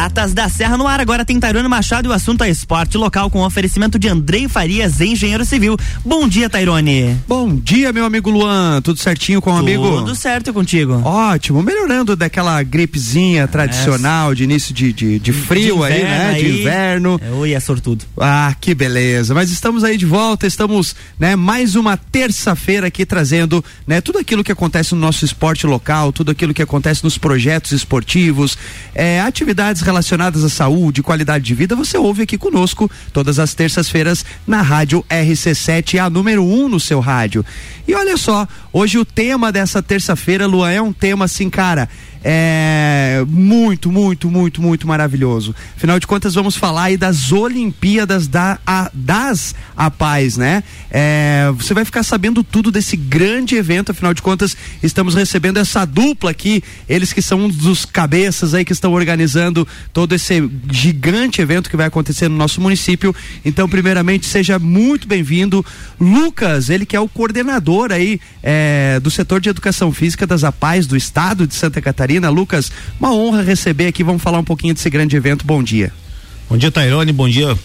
Piratas da Serra no ar. Agora tem Tairone Machado e o assunto é esporte local com oferecimento de Andrei Farias, engenheiro civil. Bom dia, Tairone. Bom dia, meu amigo Luan. Tudo certinho com o amigo? Tudo certo contigo. Ótimo. Melhorando daquela gripezinha tradicional é. de início de, de, de frio de aí, né? Aí. De inverno. Eu ia sortudo. Ah, que beleza. Mas estamos aí de volta. Estamos, né? Mais uma terça-feira aqui trazendo, né? Tudo aquilo que acontece no nosso esporte local, tudo aquilo que acontece nos projetos esportivos, é, atividades relacionadas à saúde, qualidade de vida, você ouve aqui conosco todas as terças-feiras na rádio RC7, a número 1 um no seu rádio. E olha só, hoje o tema dessa terça-feira, Luan, é um tema assim, cara, é muito, muito, muito, muito maravilhoso. Afinal de contas, vamos falar aí das Olimpíadas da, a, das A Paz, né? É, você vai ficar sabendo tudo desse grande evento, afinal de contas, estamos recebendo essa dupla aqui, eles que são um dos cabeças aí que estão organizando todo esse gigante evento que vai acontecer no nosso município. Então, primeiramente, seja muito bem-vindo, Lucas, ele que é o coordenador aí é, do setor de educação física das A Paz do estado de Santa Catarina. Catarina. Lucas, uma honra receber aqui. Vamos falar um pouquinho desse grande evento. Bom dia. Bom dia, Tairone. Bom dia,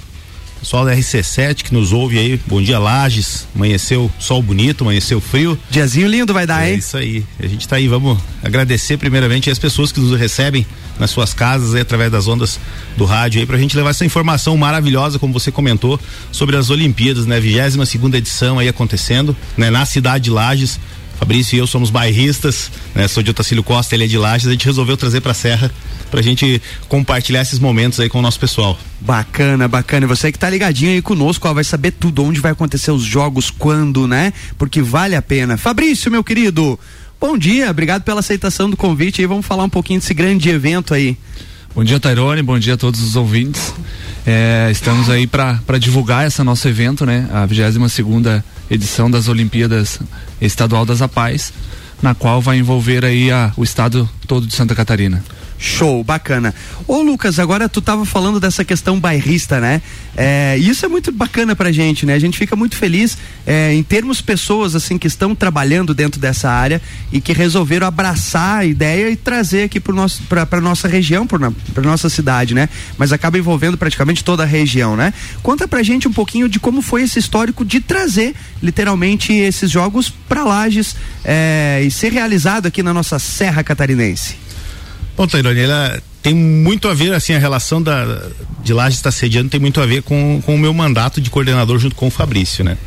pessoal da RC7 que nos ouve aí. Bom dia, Lages. Amanheceu sol bonito, amanheceu frio. Diazinho lindo vai dar, é hein? É isso aí. A gente tá aí, vamos agradecer primeiramente as pessoas que nos recebem nas suas casas aí através das ondas do rádio aí pra gente levar essa informação maravilhosa, como você comentou, sobre as Olimpíadas, né? 22 segunda edição aí acontecendo, né? Na cidade de Lages. Fabrício e eu somos bairristas, né? Sou de Otacílio Costa, ele é de Lages, a gente resolveu trazer pra Serra pra gente compartilhar esses momentos aí com o nosso pessoal. Bacana, bacana. E você que tá ligadinho aí conosco, ó, vai saber tudo, onde vai acontecer os jogos, quando, né? Porque vale a pena. Fabrício, meu querido, bom dia, obrigado pela aceitação do convite e vamos falar um pouquinho desse grande evento aí. Bom dia, Tairone, bom dia a todos os ouvintes. É, estamos aí para divulgar esse nosso evento, né? A 22 segunda edição das Olimpíadas Estadual das Apais, na qual vai envolver aí a, o estado todo de Santa Catarina. Show, bacana. Ô Lucas, agora tu tava falando dessa questão bairrista, né? É, isso é muito bacana pra gente, né? A gente fica muito feliz é, em termos pessoas assim que estão trabalhando dentro dessa área e que resolveram abraçar a ideia e trazer aqui pro nosso, pra, pra nossa região, pra, pra nossa cidade, né? Mas acaba envolvendo praticamente toda a região, né? Conta pra gente um pouquinho de como foi esse histórico de trazer literalmente esses jogos pra Lages é, e ser realizado aqui na nossa Serra Catarinense. Bom, Tairone, ela tem muito a ver, assim, a relação da, de Lages estar sediando tem muito a ver com, com o meu mandato de coordenador junto com o Fabrício, né?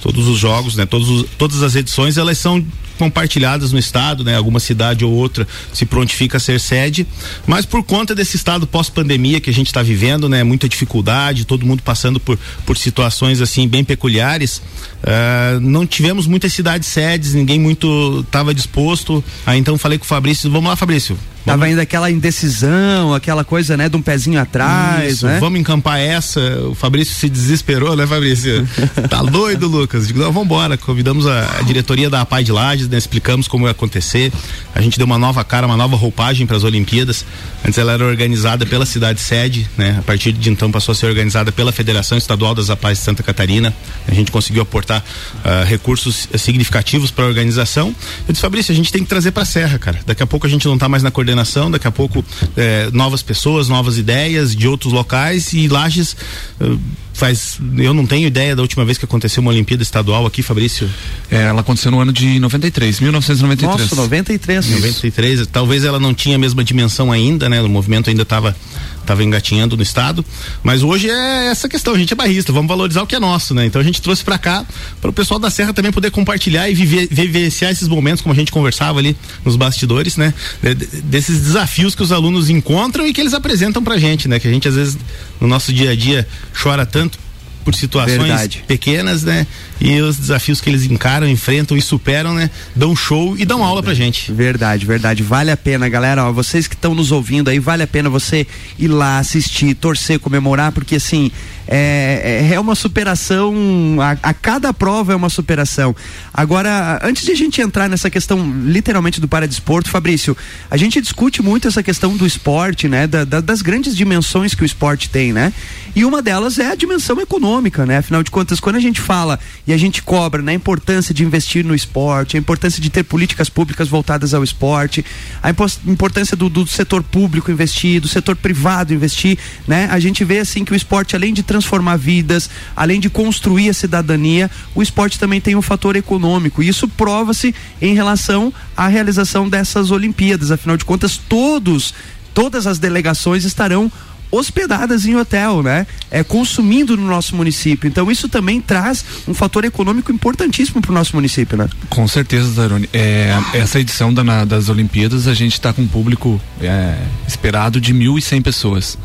Todos os jogos, né? Todos os, todas as edições, elas são compartilhadas no estado, né? Alguma cidade ou outra se prontifica a ser sede, mas por conta desse estado pós-pandemia que a gente está vivendo, né? Muita dificuldade, todo mundo passando por, por situações assim bem peculiares, uh, não tivemos muitas cidades sedes, ninguém muito estava disposto. Aí então falei com o Fabrício, vamos lá, Fabrício, Tava ainda aquela indecisão, aquela coisa, né, de um pezinho atrás, Isso, né? Vamos encampar essa. O Fabrício se desesperou, né, Fabrício? tá doido, Lucas? Digo, não, vambora. Convidamos a, a diretoria da APAI de Lages, né, explicamos como ia acontecer. A gente deu uma nova cara, uma nova roupagem para as Olimpíadas. Antes ela era organizada pela cidade sede, né? A partir de então passou a ser organizada pela Federação Estadual das APAIs de Santa Catarina. A gente conseguiu aportar uh, recursos significativos para a organização. Eu disse, Fabrício, a gente tem que trazer para a Serra, cara. Daqui a pouco a gente não tá mais na coordenação coordenação, daqui a pouco é, novas pessoas, novas ideias de outros locais e Lages uh, faz, eu não tenho ideia da última vez que aconteceu uma Olimpíada Estadual aqui, Fabrício. É, ela aconteceu no ano de 93, 1993. Nossa, 93. 93, talvez ela não tinha a mesma dimensão ainda, né? O movimento ainda estava estava engatinhando no estado. Mas hoje é essa questão, a gente é barrista, vamos valorizar o que é nosso, né? Então a gente trouxe para cá para o pessoal da Serra também poder compartilhar e viver, vivenciar esses momentos, como a gente conversava ali nos bastidores, né? De, desses desafios que os alunos encontram e que eles apresentam pra gente, né? Que a gente às vezes no nosso dia a dia chora tanto por situações Verdade. pequenas, né? E os desafios que eles encaram, enfrentam e superam, né? Dão show e dão aula pra gente. Verdade, verdade. Vale a pena, galera. Ó, vocês que estão nos ouvindo aí, vale a pena você ir lá assistir, torcer, comemorar, porque assim, é, é, é uma superação, a, a, cada prova é uma superação. Agora, antes de a gente entrar nessa questão literalmente do paradesporto, Fabrício, a gente discute muito essa questão do esporte, né? Da, da, das grandes dimensões que o esporte tem, né? E uma delas é a dimensão econômica, né? Afinal de contas, quando a gente fala e a gente cobra na né, importância de investir no esporte, a importância de ter políticas públicas voltadas ao esporte, a importância do, do setor público investir, do setor privado investir, né? A gente vê assim que o esporte, além de transformar vidas, além de construir a cidadania, o esporte também tem um fator econômico. E isso prova-se em relação à realização dessas Olimpíadas. Afinal de contas, todos, todas as delegações estarão hospedadas em hotel, né? É, consumindo no nosso município. Então isso também traz um fator econômico importantíssimo para o nosso município, né? Com certeza, Zaroni. É, essa edição da, na, das Olimpíadas a gente está com um público é, esperado de 1.100 pessoas.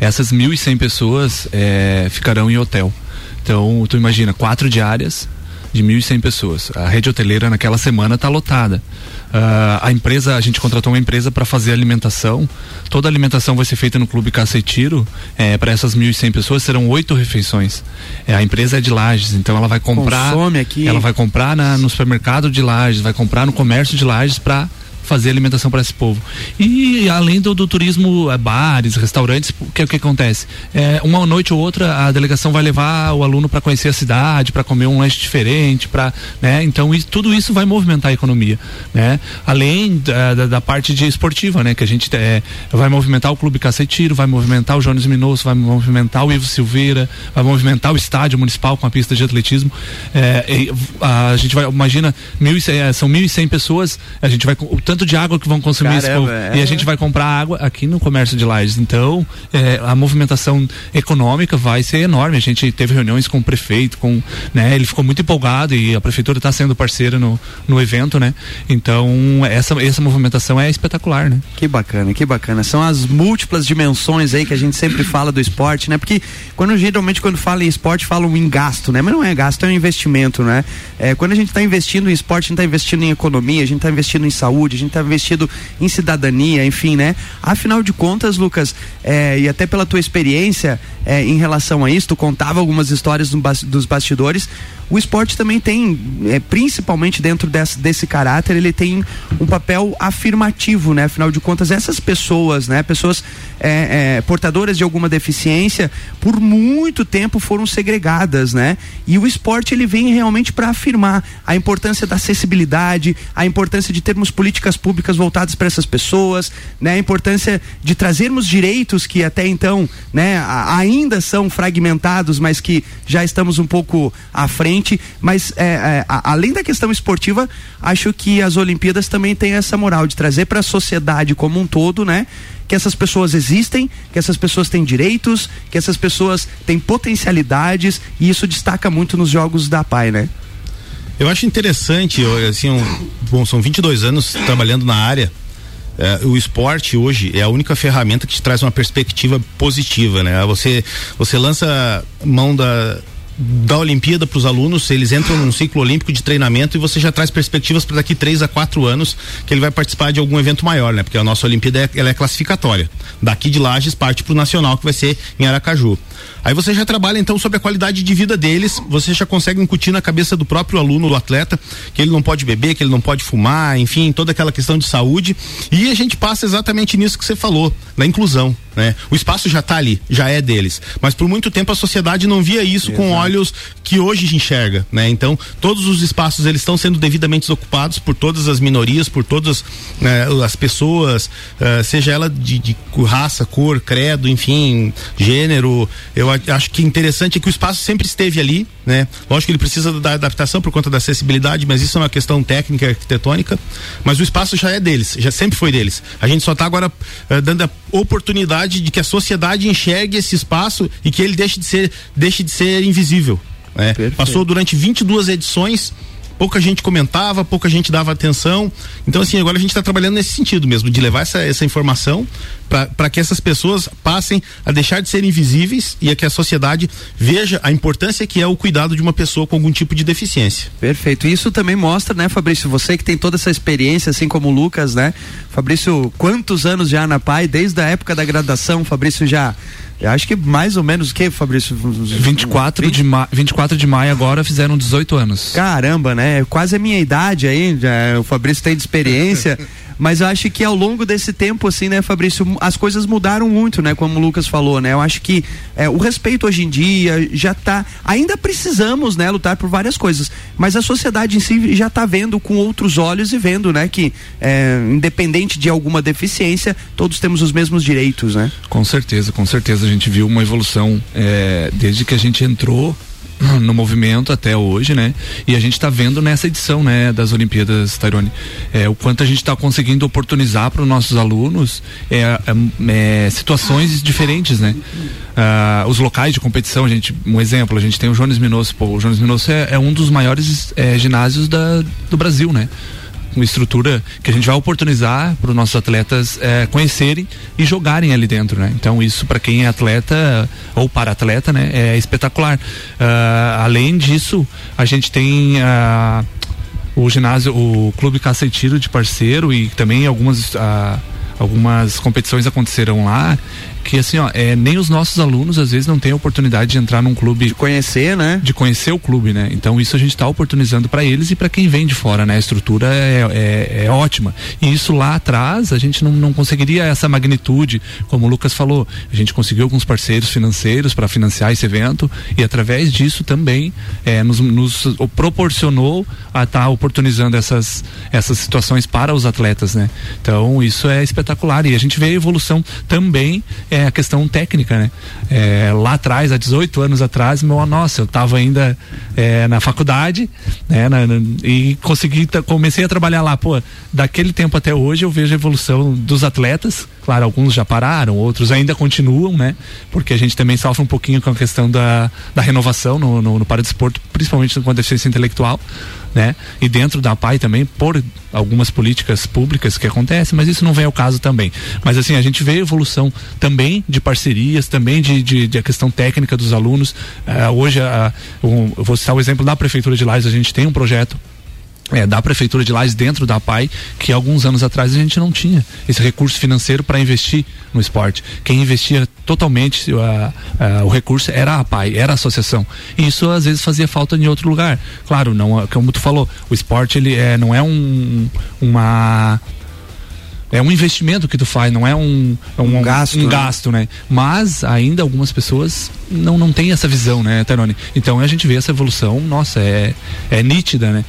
Essas 1.100 pessoas é, ficarão em hotel. Então, tu imagina, quatro diárias de 1.100 pessoas. A rede hoteleira naquela semana está lotada. Uh, a empresa, a gente contratou uma empresa para fazer alimentação. Toda a alimentação vai ser feita no Clube Caça e Tiro. É, para essas 1.100 pessoas serão oito refeições. É, a empresa é de Lages, então ela vai comprar. Consome aqui. Ela vai comprar na, no supermercado de Lages, vai comprar no comércio de Lages para fazer alimentação para esse povo. E além do, do turismo, é, bares, restaurantes, o que, que acontece? É, uma noite ou outra a delegação vai levar o aluno para conhecer a cidade, para comer um lanche diferente, para, né? Então isso, tudo isso vai movimentar a economia, né? Além da, da, da parte de esportiva, né? Que a gente é, vai movimentar o Clube Cacetiro, vai movimentar o Jones Minosso, vai movimentar o Ivo Silveira, vai movimentar o estádio municipal com a pista de atletismo. É, a, a, gente vai, imagina, mil é, são 1.100 pessoas, a gente vai, tanto de água que vão consumir Caramba. É. E a gente vai comprar água aqui no comércio de Lages. Então, é, a movimentação econômica vai ser enorme. A gente teve reuniões com o prefeito, com, né, ele ficou muito empolgado e a prefeitura está sendo parceira no, no evento, né? Então, essa, essa movimentação é espetacular, né? Que bacana, que bacana. São as múltiplas dimensões aí que a gente sempre fala do esporte, né? Porque quando geralmente quando fala em esporte, falam em gasto, né? Mas não é gasto, é um investimento, né? É, quando a gente está investindo em esporte, a gente está investindo em economia, a gente está investindo em saúde, gente está investido em cidadania, enfim, né? Afinal de contas, Lucas, é, e até pela tua experiência é, em relação a isso, tu contava algumas histórias do, dos bastidores o esporte também tem, é, principalmente dentro desse, desse caráter, ele tem um papel afirmativo, né? Afinal de contas, essas pessoas, né? Pessoas é, é, portadoras de alguma deficiência, por muito tempo foram segregadas, né? E o esporte ele vem realmente para afirmar a importância da acessibilidade, a importância de termos políticas públicas voltadas para essas pessoas, né? A importância de trazermos direitos que até então, né? Ainda são fragmentados, mas que já estamos um pouco à frente mas é, é, além da questão esportiva, acho que as Olimpíadas também têm essa moral de trazer para a sociedade como um todo, né? Que essas pessoas existem, que essas pessoas têm direitos, que essas pessoas têm potencialidades e isso destaca muito nos jogos da PAI, né? Eu acho interessante, assim, um, bom, são 22 anos trabalhando na área. É, o esporte hoje é a única ferramenta que te traz uma perspectiva positiva, né? Você você lança mão da da Olimpíada para os alunos, eles entram num ciclo olímpico de treinamento e você já traz perspectivas para daqui três a quatro anos que ele vai participar de algum evento maior, né? Porque a nossa Olimpíada é, ela é classificatória. Daqui de Lages parte para o nacional que vai ser em Aracaju. Aí você já trabalha então sobre a qualidade de vida deles, você já consegue incutir na cabeça do próprio aluno, do atleta, que ele não pode beber, que ele não pode fumar, enfim, toda aquela questão de saúde. E a gente passa exatamente nisso que você falou, na inclusão. Né? O espaço já está ali, já é deles. Mas por muito tempo a sociedade não via isso Exato. com olhos que hoje enxerga. Né? Então, todos os espaços eles estão sendo devidamente ocupados por todas as minorias, por todas né, as pessoas, uh, seja ela de, de raça, cor, credo, enfim, gênero. Eu acho que interessante é que o espaço sempre esteve ali, né? Lógico que ele precisa da adaptação por conta da acessibilidade, mas isso é uma questão técnica, arquitetônica. Mas o espaço já é deles, já sempre foi deles. A gente só está agora uh, dando a oportunidade de que a sociedade enxergue esse espaço e que ele deixe de ser, deixe de ser invisível. Né? Passou durante 22 edições pouca gente comentava, pouca gente dava atenção. Então, assim, agora a gente está trabalhando nesse sentido mesmo, de levar essa, essa informação para que essas pessoas passem a deixar de ser invisíveis e a que a sociedade veja a importância que é o cuidado de uma pessoa com algum tipo de deficiência. Perfeito. Isso também mostra, né, Fabrício, você que tem toda essa experiência, assim como o Lucas, né? Fabrício, quantos anos já na PAI? Desde a época da graduação, Fabrício já Eu acho que mais ou menos o que, Fabrício? 24 20? de, ma 24 de maio agora fizeram 18 anos. Caramba, né? Quase a minha idade aí, já, o Fabrício tem de experiência. Mas eu acho que ao longo desse tempo, assim, né, Fabrício, as coisas mudaram muito, né? Como o Lucas falou, né? Eu acho que é, o respeito hoje em dia já tá. Ainda precisamos, né, lutar por várias coisas. Mas a sociedade em si já está vendo com outros olhos e vendo, né, que é, independente de alguma deficiência, todos temos os mesmos direitos, né? Com certeza, com certeza. A gente viu uma evolução é, desde que a gente entrou no movimento até hoje, né? E a gente está vendo nessa edição, né, das Olimpíadas, Tairone, é, o quanto a gente está conseguindo oportunizar para os nossos alunos é, é, é, situações diferentes, né? Ah, os locais de competição, a gente, um exemplo, a gente tem o Jones Minosso, pô, o Jones Minosso é, é um dos maiores é, ginásios da, do Brasil, né? Uma estrutura que a gente vai oportunizar para os nossos atletas é, conhecerem e jogarem ali dentro, né? Então isso para quem é atleta ou para atleta, né, é espetacular. Uh, além disso, a gente tem uh, o ginásio, o Clube Caça e Tiro de parceiro e também algumas uh, algumas competições aconteceram lá que assim, ó, é, nem os nossos alunos às vezes não têm a oportunidade de entrar num clube. De conhecer, né? De conhecer o clube, né? Então isso a gente está oportunizando para eles e para quem vem de fora, né? A estrutura é, é, é, ótima. E isso lá atrás a gente não, não conseguiria essa magnitude, como o Lucas falou. A gente conseguiu alguns parceiros financeiros para financiar esse evento e através disso também é, nos, nos proporcionou a estar tá oportunizando essas, essas situações para os atletas, né? Então isso é espetacular e a gente vê a evolução também é a questão técnica, né? É, lá atrás, há 18 anos atrás, meu, nossa, eu estava ainda é, na faculdade, né? Na, na, e consegui, comecei a trabalhar lá, pô, daquele tempo até hoje eu vejo a evolução dos atletas, claro, alguns já pararam, outros ainda continuam, né? Porque a gente também sofre um pouquinho com a questão da, da renovação no, no, no paradesporto, principalmente com a deficiência intelectual, né? E dentro da PAI também, por algumas políticas públicas que acontecem, mas isso não vem ao caso também. Mas assim, a gente vê evolução também de parcerias, também de, de, de a questão técnica dos alunos. Uh, hoje, uh, um, eu vou citar o exemplo da Prefeitura de Lages, a gente tem um projeto é, da prefeitura de Lages dentro da PAI, que alguns anos atrás a gente não tinha esse recurso financeiro para investir no esporte. Quem investia totalmente o recurso era a PAI, era a associação. E isso às vezes fazia falta em outro lugar. Claro, não, como tu falou, o esporte ele é, não é um, uma é um investimento que tu faz, não é um, um, um gasto, um né? gasto, né? Mas ainda algumas pessoas não, não têm essa visão, né, Terone? Então a gente vê essa evolução, nossa, é, é nítida, né?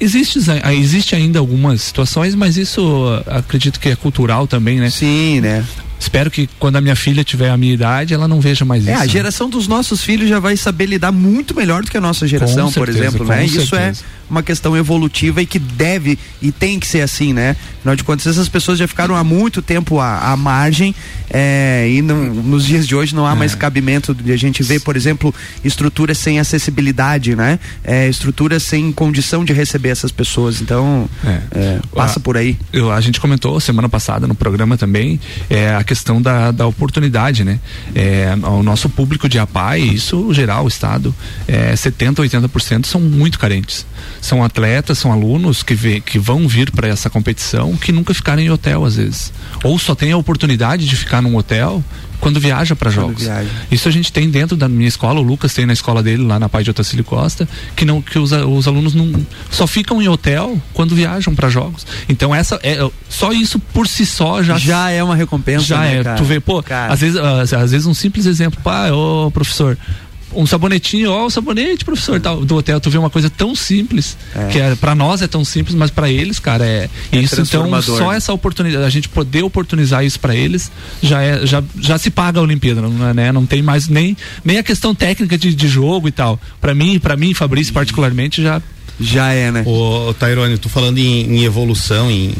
Existe, existe ainda algumas situações, mas isso acredito que é cultural também, né? Sim, né? Espero que quando a minha filha tiver a minha idade, ela não veja mais isso. É, a geração dos nossos filhos já vai saber lidar muito melhor do que a nossa geração, certeza, por exemplo, né? Certeza. Isso é uma questão evolutiva e que deve e tem que ser assim, né? Afinal de contas, essas pessoas já ficaram há muito tempo à, à margem é, e não, nos dias de hoje não há é. mais cabimento de a gente ver, por exemplo, estruturas sem acessibilidade, né? É, estruturas sem condição de receber essas pessoas. Então, é. É, passa a, por aí. Eu, a gente comentou semana passada no programa também é, a questão da, da oportunidade, né? É, o nosso público de APAI, isso geral, o Estado, é, 70, 80% são muito carentes são atletas, são alunos que, vê, que vão vir para essa competição que nunca ficaram em hotel às vezes. Ou só tem a oportunidade de ficar num hotel quando viaja para jogos. Viaja. Isso a gente tem dentro da minha escola, o Lucas tem na escola dele lá na Pai de Otacílio Costa, que não que os, os alunos não só ficam em hotel quando viajam para jogos. Então essa é só isso por si só já já é uma recompensa, já né, é. Cara? Tu vê, pô, cara. às vezes às, às vezes um simples exemplo, pá, ô professor, um sabonetinho, ó, o sabonete, professor, tal, do hotel, tu vê uma coisa tão simples, é. que é, para nós é tão simples, mas para eles, cara, é, é isso. Então, só essa oportunidade, a gente poder oportunizar isso para eles, já é, já, já se paga a Olimpíada, não, né? Não tem mais nem, nem a questão técnica de, de jogo e tal. Para mim, para mim, Fabrício, particularmente, já. Já é, né? Ô, Tairone, tu falando em, em evolução, em,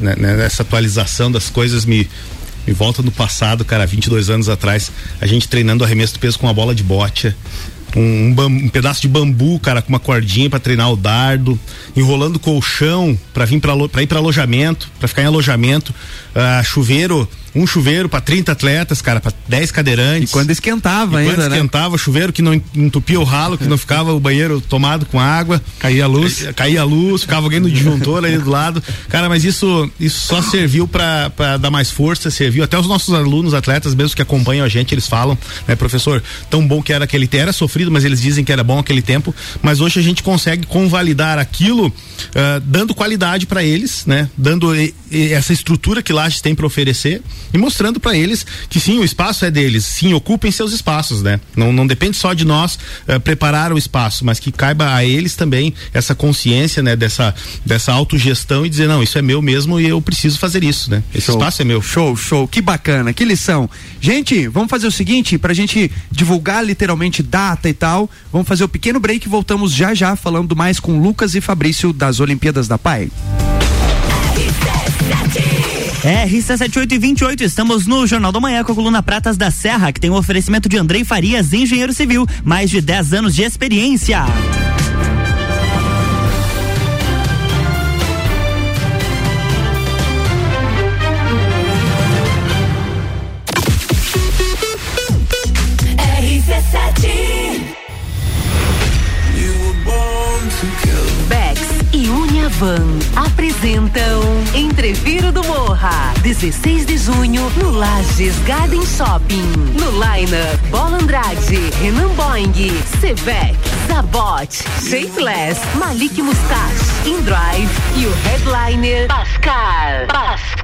né, né nessa atualização das coisas, me, me volta no passado, cara, 22 anos atrás, a gente treinando arremesso do peso com uma bola de bote. Um, um, um, pedaço de bambu, cara, com uma cordinha para treinar o dardo, enrolando colchão para vir para ir para alojamento, para ficar em alojamento, uh, chuveiro, um chuveiro para 30 atletas, cara, para 10 cadeirantes. E quando esquentava e ainda, quando né? esquentava, chuveiro que não entupia o ralo, que não ficava o banheiro tomado com água. Caía a luz. Caía a luz, ficava alguém no disjuntor ali do lado. Cara, mas isso, isso só serviu para dar mais força, serviu até os nossos alunos, atletas mesmo que acompanham a gente, eles falam, né, professor, tão bom que era aquele tempo, era sofrido, mas eles dizem que era bom aquele tempo, mas hoje a gente consegue convalidar aquilo, uh, dando qualidade para eles, né, dando essa estrutura que Lages tem para oferecer e mostrando para eles que sim, o espaço é deles, sim, ocupem seus espaços, né? Não, não depende só de nós uh, preparar o espaço, mas que caiba a eles também essa consciência, né, dessa dessa autogestão e dizer não, isso é meu mesmo e eu preciso fazer isso, né? Esse show, espaço é meu. Show, show, que bacana, que lição. Gente, vamos fazer o seguinte, pra gente divulgar literalmente data e tal, vamos fazer o pequeno break e voltamos já já falando mais com Lucas e Fabrício das Olimpíadas da Pai. RC7828, estamos no Jornal da Manhã com a coluna Pratas da Serra, que tem o um oferecimento de Andrei Farias, engenheiro civil, mais de 10 anos de experiência. Bex e Uniavan apresentam Entreviro do Morra, 16 de junho no Lages Garden Shopping. No Liner, Bola Andrade, Renan Boing, Sevec, Zabot, Shapeless, Malik Mustache, InDrive e o headliner Pascal. Pascal.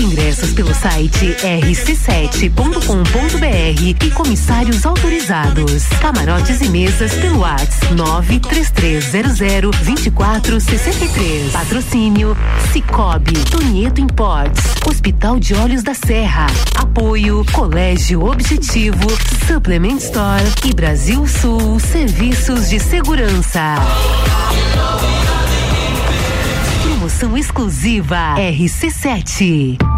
Ingressos pelo site rc7.com.br e comissários autorizados. Camarotes e mesas pelo WhatsApp 93300 2463. Patrocínio Cicobi, Tonieto Imports, Hospital de Olhos da Serra. Apoio Colégio Objetivo, Supplement Store e Brasil Sul Serviços de Segurança. Promoção exclusiva RC7.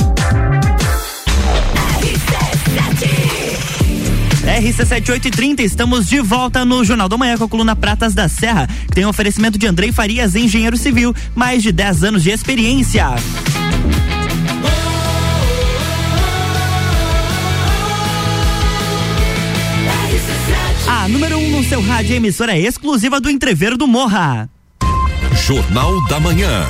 RC7830, estamos de volta no Jornal da Manhã com a coluna Pratas da Serra, tem um oferecimento de Andrei Farias, engenheiro civil, mais de 10 anos de experiência. A número 1 um no seu rádio emissora exclusiva do Entreveiro do Morra. Jornal da Manhã.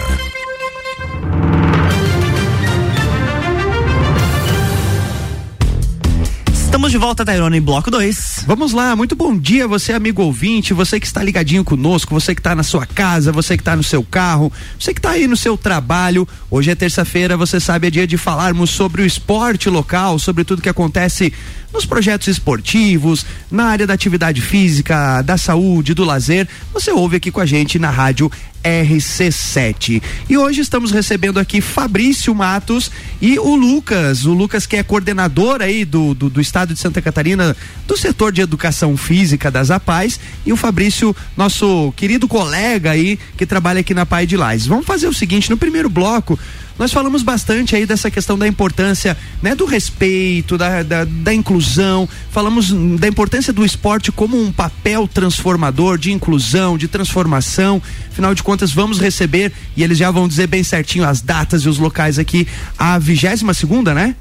Estamos de volta, Tairone, em bloco 2. Vamos lá, muito bom dia, você amigo ouvinte, você que está ligadinho conosco, você que está na sua casa, você que está no seu carro, você que está aí no seu trabalho. Hoje é terça-feira, você sabe, é dia de falarmos sobre o esporte local, sobre tudo que acontece nos projetos esportivos, na área da atividade física, da saúde, do lazer. Você ouve aqui com a gente na rádio RC7. E hoje estamos recebendo aqui Fabrício Matos e o Lucas, o Lucas que é coordenador aí do, do, do estado de Santa Catarina do setor de educação física das APAES e o Fabrício, nosso querido colega aí que trabalha aqui na Pai de Lais. Vamos fazer o seguinte, no primeiro bloco, nós falamos bastante aí dessa questão da importância, né, do respeito, da, da, da, inclusão, falamos da importância do esporte como um papel transformador de inclusão, de transformação. Afinal de contas, vamos receber, e eles já vão dizer bem certinho as datas e os locais aqui, a vigésima segunda, né?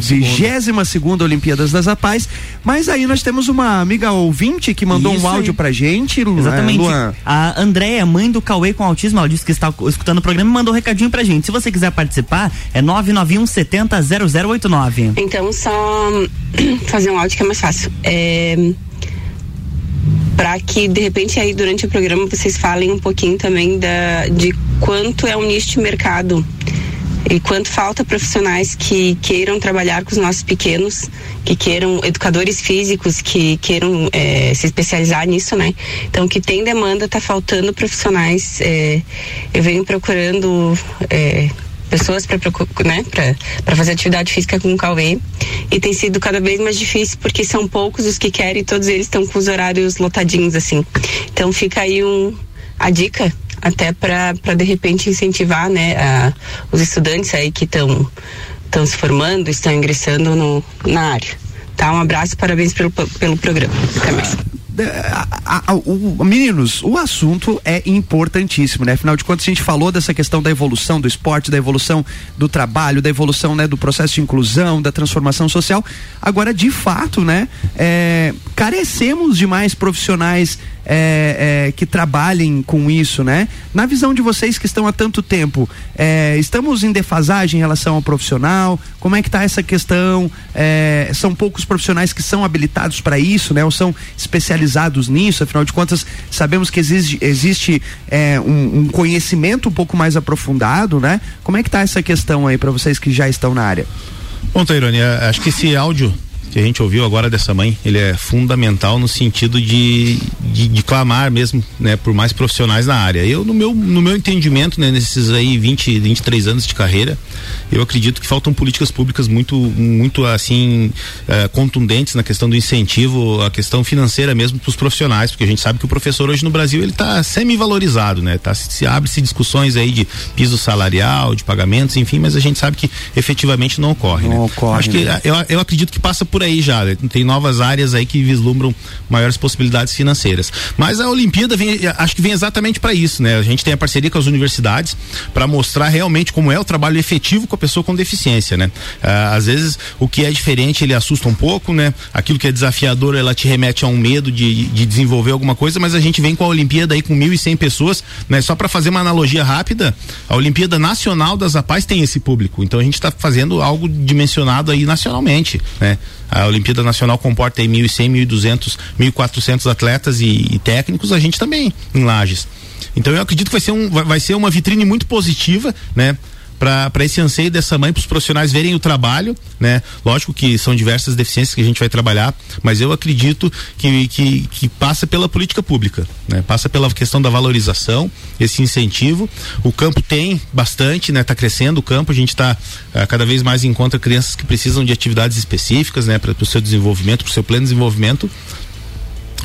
Vigésima segunda Olimpíadas das Apais. Mas aí nós temos uma amiga ouvinte que mandou Isso um áudio aí. pra gente. Exatamente. Luan. A Andréia, mãe do Cauê com autismo, ela disse que está escutando o programa e mandou um recadinho pra gente. Se você quiser participar, é 991 70 0089. Então, só fazer um áudio que é mais fácil. É, para que de repente aí durante o programa vocês falem um pouquinho também da, de quanto é um nicho de mercado e quanto falta profissionais que queiram trabalhar com os nossos pequenos, que queiram educadores físicos, que queiram é, se especializar nisso, né? Então, que tem demanda, tá faltando profissionais. É, eu venho procurando é, pessoas para né, fazer atividade física com o Cauê e tem sido cada vez mais difícil porque são poucos os que querem e todos eles estão com os horários lotadinhos assim. Então fica aí um a dica até para de repente incentivar né, a, os estudantes aí que estão estão se formando, estão ingressando no, na área. Tá? Um abraço, parabéns pelo, pelo programa. Até mais. A, a, o, meninos, o assunto é importantíssimo, né? Afinal de contas, a gente falou dessa questão da evolução do esporte, da evolução do trabalho, da evolução né, do processo de inclusão, da transformação social. Agora, de fato, né, é, carecemos de mais profissionais é, é, que trabalhem com isso, né? Na visão de vocês que estão há tanto tempo, é, estamos em defasagem em relação ao profissional? Como é que está essa questão? É, são poucos profissionais que são habilitados para isso, né? Ou são especializados nisso? Afinal de contas, sabemos que existe, existe é, um, um, conhecimento um pouco mais aprofundado, né? Como é que está essa questão aí para vocês que já estão na área? Bom, Tairone, acho que esse áudio que a gente ouviu agora dessa mãe, ele é fundamental no sentido de, de, de, clamar mesmo, né, por mais profissionais na área. Eu, no meu, no meu entendimento, né, nesses aí 20, 23 anos de carreira, eu acredito que faltam políticas públicas muito, muito assim, eh, contundentes na questão do incentivo, a questão financeira mesmo para os profissionais, porque a gente sabe que o professor hoje no Brasil ele está semi-valorizado, né? Tá, se, se abre-se discussões aí de piso salarial, de pagamentos, enfim, mas a gente sabe que efetivamente não ocorre. Não né? ocorre. Acho que né? eu, eu acredito que passa por aí já. Tem novas áreas aí que vislumbram maiores possibilidades financeiras. Mas a Olimpíada vem, acho que vem exatamente para isso, né? A gente tem a parceria com as universidades para mostrar realmente como é o trabalho efetivo com a pessoa com deficiência, né? Ah, às vezes o que é diferente ele assusta um pouco, né? Aquilo que é desafiador ela te remete a um medo de, de desenvolver alguma coisa, mas a gente vem com a Olimpíada aí com 1.100 pessoas, né? Só para fazer uma analogia rápida, a Olimpíada Nacional das APAES tem esse público, então a gente está fazendo algo dimensionado aí nacionalmente, né? A Olimpíada Nacional comporta aí 1.100, 1.200, 1.400 atletas e, e técnicos, a gente também em Lages. Então eu acredito que vai ser, um, vai ser uma vitrine muito positiva, né? Para esse anseio dessa mãe, para os profissionais verem o trabalho, né? Lógico que são diversas deficiências que a gente vai trabalhar, mas eu acredito que, que, que passa pela política pública, né? Passa pela questão da valorização, esse incentivo. O campo tem bastante, né? Tá crescendo o campo, a gente está eh, cada vez mais encontra crianças que precisam de atividades específicas, né? Para o seu desenvolvimento, para o seu pleno desenvolvimento.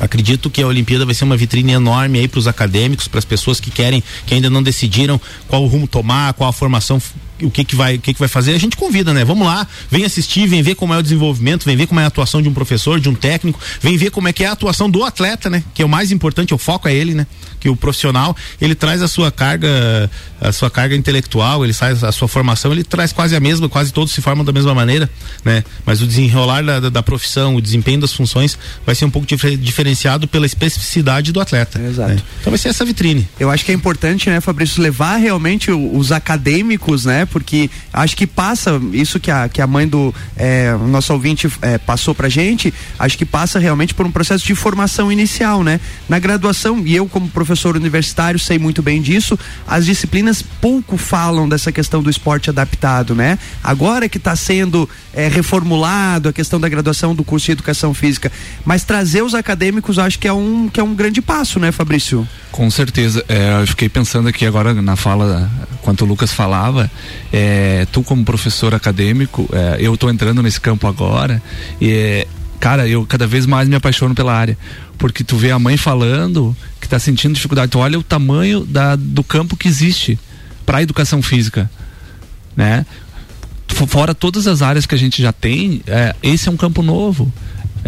Acredito que a Olimpíada vai ser uma vitrine enorme aí para os acadêmicos, para as pessoas que querem, que ainda não decidiram qual rumo tomar, qual a formação o que que vai o que que vai fazer a gente convida né? Vamos lá vem assistir vem ver como é o desenvolvimento vem ver como é a atuação de um professor de um técnico vem ver como é que é a atuação do atleta né? Que é o mais importante o foco é ele né? Que o profissional ele traz a sua carga a sua carga intelectual ele faz a sua formação ele traz quase a mesma quase todos se formam da mesma maneira né? Mas o desenrolar da, da, da profissão o desempenho das funções vai ser um pouco dif diferenciado pela especificidade do atleta exato. Né? então vai ser essa vitrine. Eu acho que é importante né Fabrício levar realmente os acadêmicos né porque acho que passa isso que a, que a mãe do é, nosso ouvinte é, passou pra gente, acho que passa realmente por um processo de formação inicial, né? Na graduação, e eu como professor universitário sei muito bem disso, as disciplinas pouco falam dessa questão do esporte adaptado, né? Agora que está sendo é, reformulado a questão da graduação do curso de educação física, mas trazer os acadêmicos acho que é um, que é um grande passo, né, Fabrício? Com certeza. É, eu fiquei pensando aqui agora na fala, quanto o Lucas falava, é, tu como professor acadêmico, é, eu estou entrando nesse campo agora e é, cara, eu cada vez mais me apaixono pela área, porque tu vê a mãe falando que está sentindo dificuldade, tu olha o tamanho da, do campo que existe para educação física, né? Fora todas as áreas que a gente já tem, é, esse é um campo novo.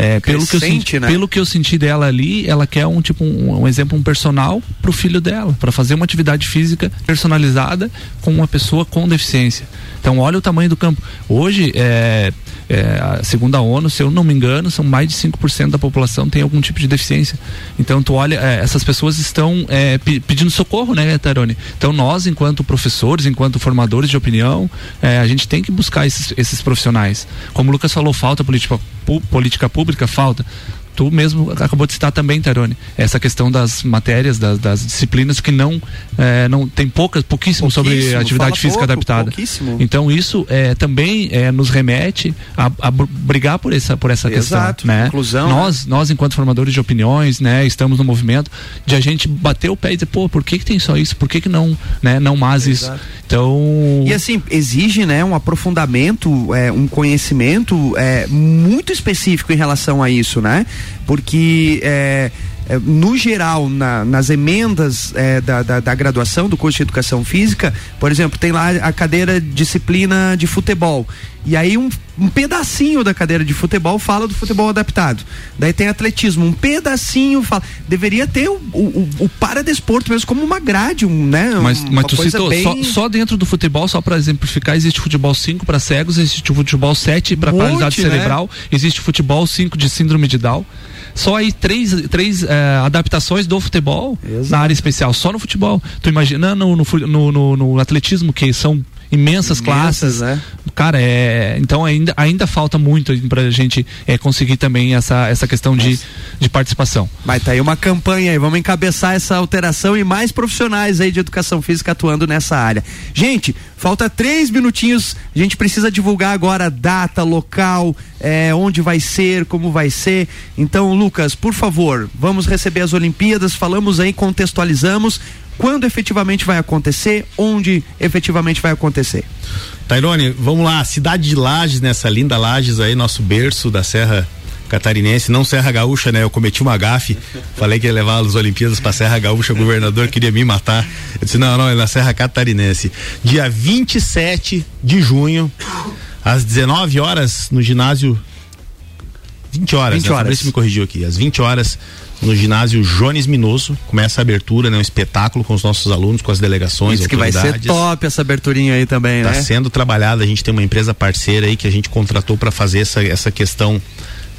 É, pelo, que eu senti, né? pelo que eu senti dela ali, ela quer um tipo um, um exemplo, um personal pro filho dela, para fazer uma atividade física personalizada com uma pessoa com deficiência. Então olha o tamanho do campo. Hoje, é, é, segundo a ONU, se eu não me engano, são mais de 5% da população tem algum tipo de deficiência. Então tu olha, é, essas pessoas estão é, pedindo socorro, né, Tarone? Então nós, enquanto professores, enquanto formadores de opinião, é, a gente tem que buscar esses, esses profissionais. Como o Lucas falou, falta política, política pública, falta tu mesmo acabou de citar também, Tarone, essa questão das matérias, das, das disciplinas que não, é, não tem poucas, pouquíssimo, sobre Pouquíssimo, atividade fala física pouco, adaptada. pouquíssimo. Então isso é, também é, nos remete a, a br- brigar por essa, por essa Exato, questão, né? inclusão, Nós, nós enquanto formadores de opiniões, né, estamos no movimento de a gente bater o pé e dizer, pô, por que que tem só isso? Por que que não, né, não mais isso? Exato. Então, E assim, exige, né, um aprofundamento, é, um conhecimento é, muito específico em relação a isso, né? Porque é, é, no geral, na- nas emendas é, da, da, da graduação do curso de educação física, por exemplo, tem lá a cadeira disciplina de futebol. E aí um, um pedacinho da cadeira de futebol fala do futebol adaptado. Daí tem atletismo, um pedacinho fala. Deveria ter o, o, o paradesporto mesmo como uma grade, um, né? Mas, mas tu citou, bem- só, só dentro do futebol, só para exemplificar, existe futebol 5 para cegos, existe futebol 7 para Um paralisia né? cerebral, existe futebol 5 de síndrome de Down. Só aí três, três eh, adaptações do futebol Exato. na área especial, só no futebol. Tu imagina no, no, no- no atletismo, que são imensas, Imensas, classes. né? Cara, é, então ainda, ainda falta muito pra gente eh, conseguir também essa, essa questão de, de participação. Mas tá aí uma campanha aí, vamos encabeçar essa alteração e mais profissionais aí de educação física atuando nessa área. Gente, falta três minutinhos, a gente precisa divulgar agora a data, local, é, onde vai ser, como vai ser. Então, Lucas, por favor, vamos receber as Olimpíadas, falamos aí, contextualizamos. Quando efetivamente vai acontecer, onde efetivamente vai acontecer. Tairone, vamos lá, cidade de Lages, nessa linda Lages aí, nosso berço da Serra Catarinense, não Serra Gaúcha, né? Eu cometi uma gafe, falei que ia levar as Olimpíadas pra Serra Gaúcha, o governador queria me matar. Eu disse, não, não, é na Serra Catarinense. Dia 27 de junho, às 19 horas, no ginásio 20 horas, 20 né? Horas. Fabrício me corrigiu aqui. Às 20 horas, no ginásio Jones Minoso, começa a abertura, né? Um espetáculo com os nossos alunos, com as delegações, Diz que vai ser top essa aberturinha aí também, Está né? sendo trabalhada, a gente tem uma empresa parceira aí que a gente contratou para fazer essa, essa questão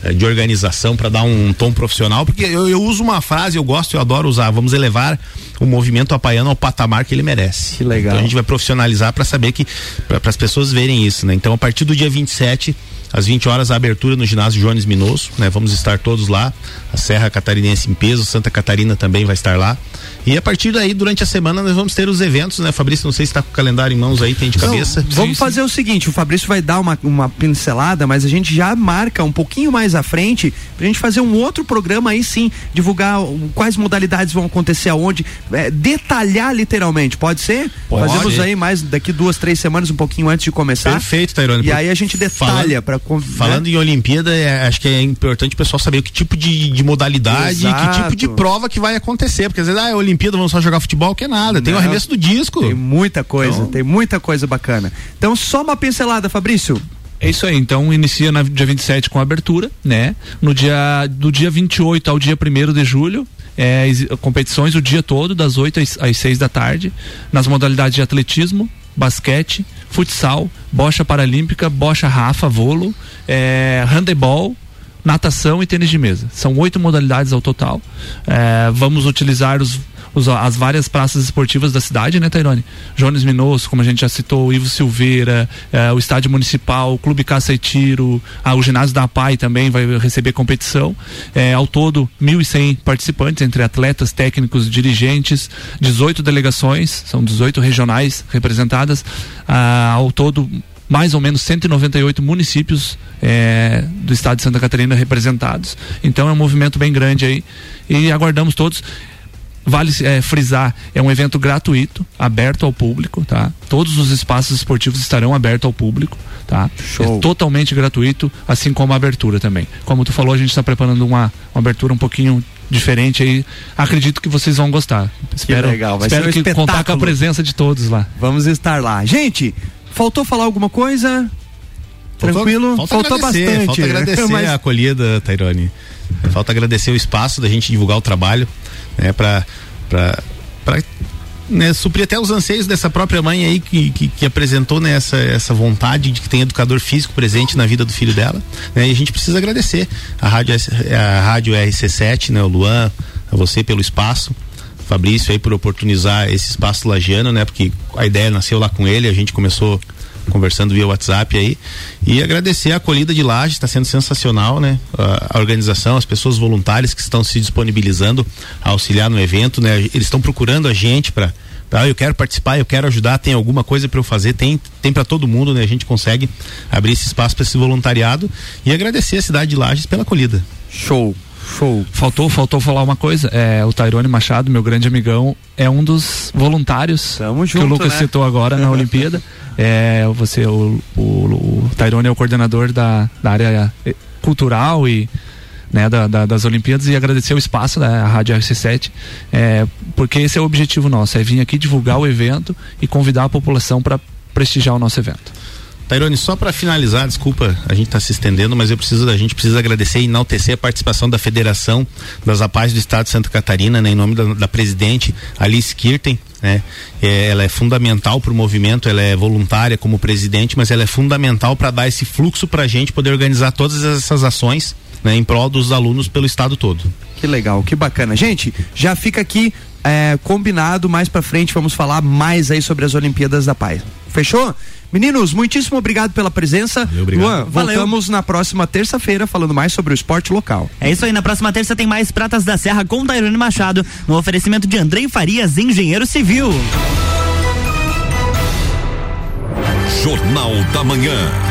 eh, de organização para dar um tom profissional, porque eu, eu uso uma frase, eu gosto, eu adoro usar, vamos elevar o movimento apaiano ao patamar que ele merece. Que legal. Então a gente vai profissionalizar para saber que para as pessoas verem isso, né? Então a partir do dia 27 às 20 horas a abertura no ginásio Jones Minoso, né? Vamos estar todos lá. A Serra Catarinense em peso, Santa Catarina também vai estar lá. E a partir daí, durante a semana, nós vamos ter os eventos, né, Fabrício? Não sei se está com o calendário em mãos aí, tem de cabeça. Não, vamos fazer o seguinte, o Fabrício vai dar uma, uma pincelada, mas a gente já marca um pouquinho mais à frente pra gente fazer um outro programa aí sim, divulgar quais modalidades vão acontecer aonde, é, detalhar literalmente, pode ser? Pode. Fazemos aí mais daqui duas, três semanas, um pouquinho antes de começar. Perfeito, Tairone. E aí a gente detalha para Falando em Olimpíada, é, acho que é importante o pessoal saber o que tipo de, de modalidade, Exato. que tipo de prova que vai acontecer. Porque às vezes, ah, é Olimpíada, vamos só jogar futebol, que é nada. Tem o Não. arremesso do disco. Tem muita coisa, Então- tem muita coisa bacana. Então só uma pincelada, Fabrício. É isso aí, então inicia no dia 27 com a abertura, né? No dia do dia 28 ao dia 1 de julho, é, competições o dia todo, das 8 às, às 6 da tarde, nas modalidades de atletismo, basquete, futsal, bocha paralímpica, bocha rafa, volo, é, handebol, natação e tênis de mesa. São oito modalidades ao total. É, vamos utilizar os, os- as várias praças esportivas da cidade, né, Tairone? Jones Minosso, como a gente já citou, Ivo Silveira, é, o Estádio Municipal, o Clube Caça e Tiro, ah, o Ginásio da PAI também vai receber competição. É, ao todo, 1.100 participantes, entre atletas, técnicos, dirigentes, 18 delegações, são 18 regionais representadas. Ah, ao todo, mais ou menos 198 municípios eh, do estado de Santa Catarina representados. Então é um movimento bem grande aí e aguardamos todos. Vale eh, frisar, é um evento gratuito, aberto ao público, tá? Todos os espaços esportivos estarão abertos ao público, tá? Show. É totalmente gratuito, assim como a abertura também. Como tu falou, a gente está preparando uma, uma abertura um pouquinho diferente aí. Acredito que vocês vão gostar. Espero, legal, vai espero ser um que contar com a presença de todos lá. Vamos estar lá. Gente, faltou falar alguma coisa? Tranquilo? Falta, Faltou agradecer, bastante. Falta agradecer Mas- a acolhida, Tairone. Falta agradecer o espaço da gente divulgar o trabalho, né, pra né, suprir até os anseios dessa própria mãe aí que, que, que apresentou né, essa, essa vontade de que tem educador físico presente na vida do filho dela. Né, e a gente precisa agradecer a rádio, a rádio RC7, né, o Luan, a você pelo espaço. Fabrício aí por oportunizar esse espaço lagiano, né? Porque a ideia nasceu lá com ele, a gente começou conversando via WhatsApp aí. E agradecer a acolhida de Lages, está sendo sensacional, né? A, a, organização, as pessoas voluntárias que estão se disponibilizando a auxiliar no evento, né? Eles estão procurando a gente para ah, eu quero participar, eu quero ajudar, tem alguma coisa para eu fazer, tem, tem para todo mundo, né? A gente consegue abrir esse espaço para esse voluntariado e agradecer a cidade de Lages pela acolhida. Show. Show. Faltou, faltou falar uma coisa. É, o Tairone Machado, meu grande amigão, é um dos voluntários Tamo junto, que o Lucas né? citou agora na Olimpíada. É, você, o, o, o Tairone é o coordenador da, da área eh, cultural e né, da, da, das Olimpíadas e agradecer o espaço da Rádio RC7, é, porque esse é o objetivo nosso, é vir aqui divulgar o evento e convidar a população para prestigiar o nosso evento. Tairone, só para finalizar, desculpa, a gente está se estendendo, mas eu preciso, a gente precisa agradecer e enaltecer a participação da Federação das APAES do Estado de Santa Catarina, né, em nome da, da presidente Alice Kirten, né? É, ela é fundamental para o movimento, ela é voluntária como presidente, mas ela é fundamental para dar esse fluxo para a gente poder organizar todas essas ações né, em prol dos alunos pelo estado todo. Que legal, que bacana. Gente, já fica aqui é, combinado, mais para frente vamos falar mais aí sobre as Olimpíadas da Paz. Fechou? Meninos, muitíssimo obrigado pela presença. Valeu, obrigado. Luan, voltamos na próxima terça-feira falando mais sobre o esporte local. É isso aí, na próxima terça tem mais Pratas da Serra com Tairone Machado, no oferecimento de Andrei Farias, engenheiro civil. Jornal da Manhã.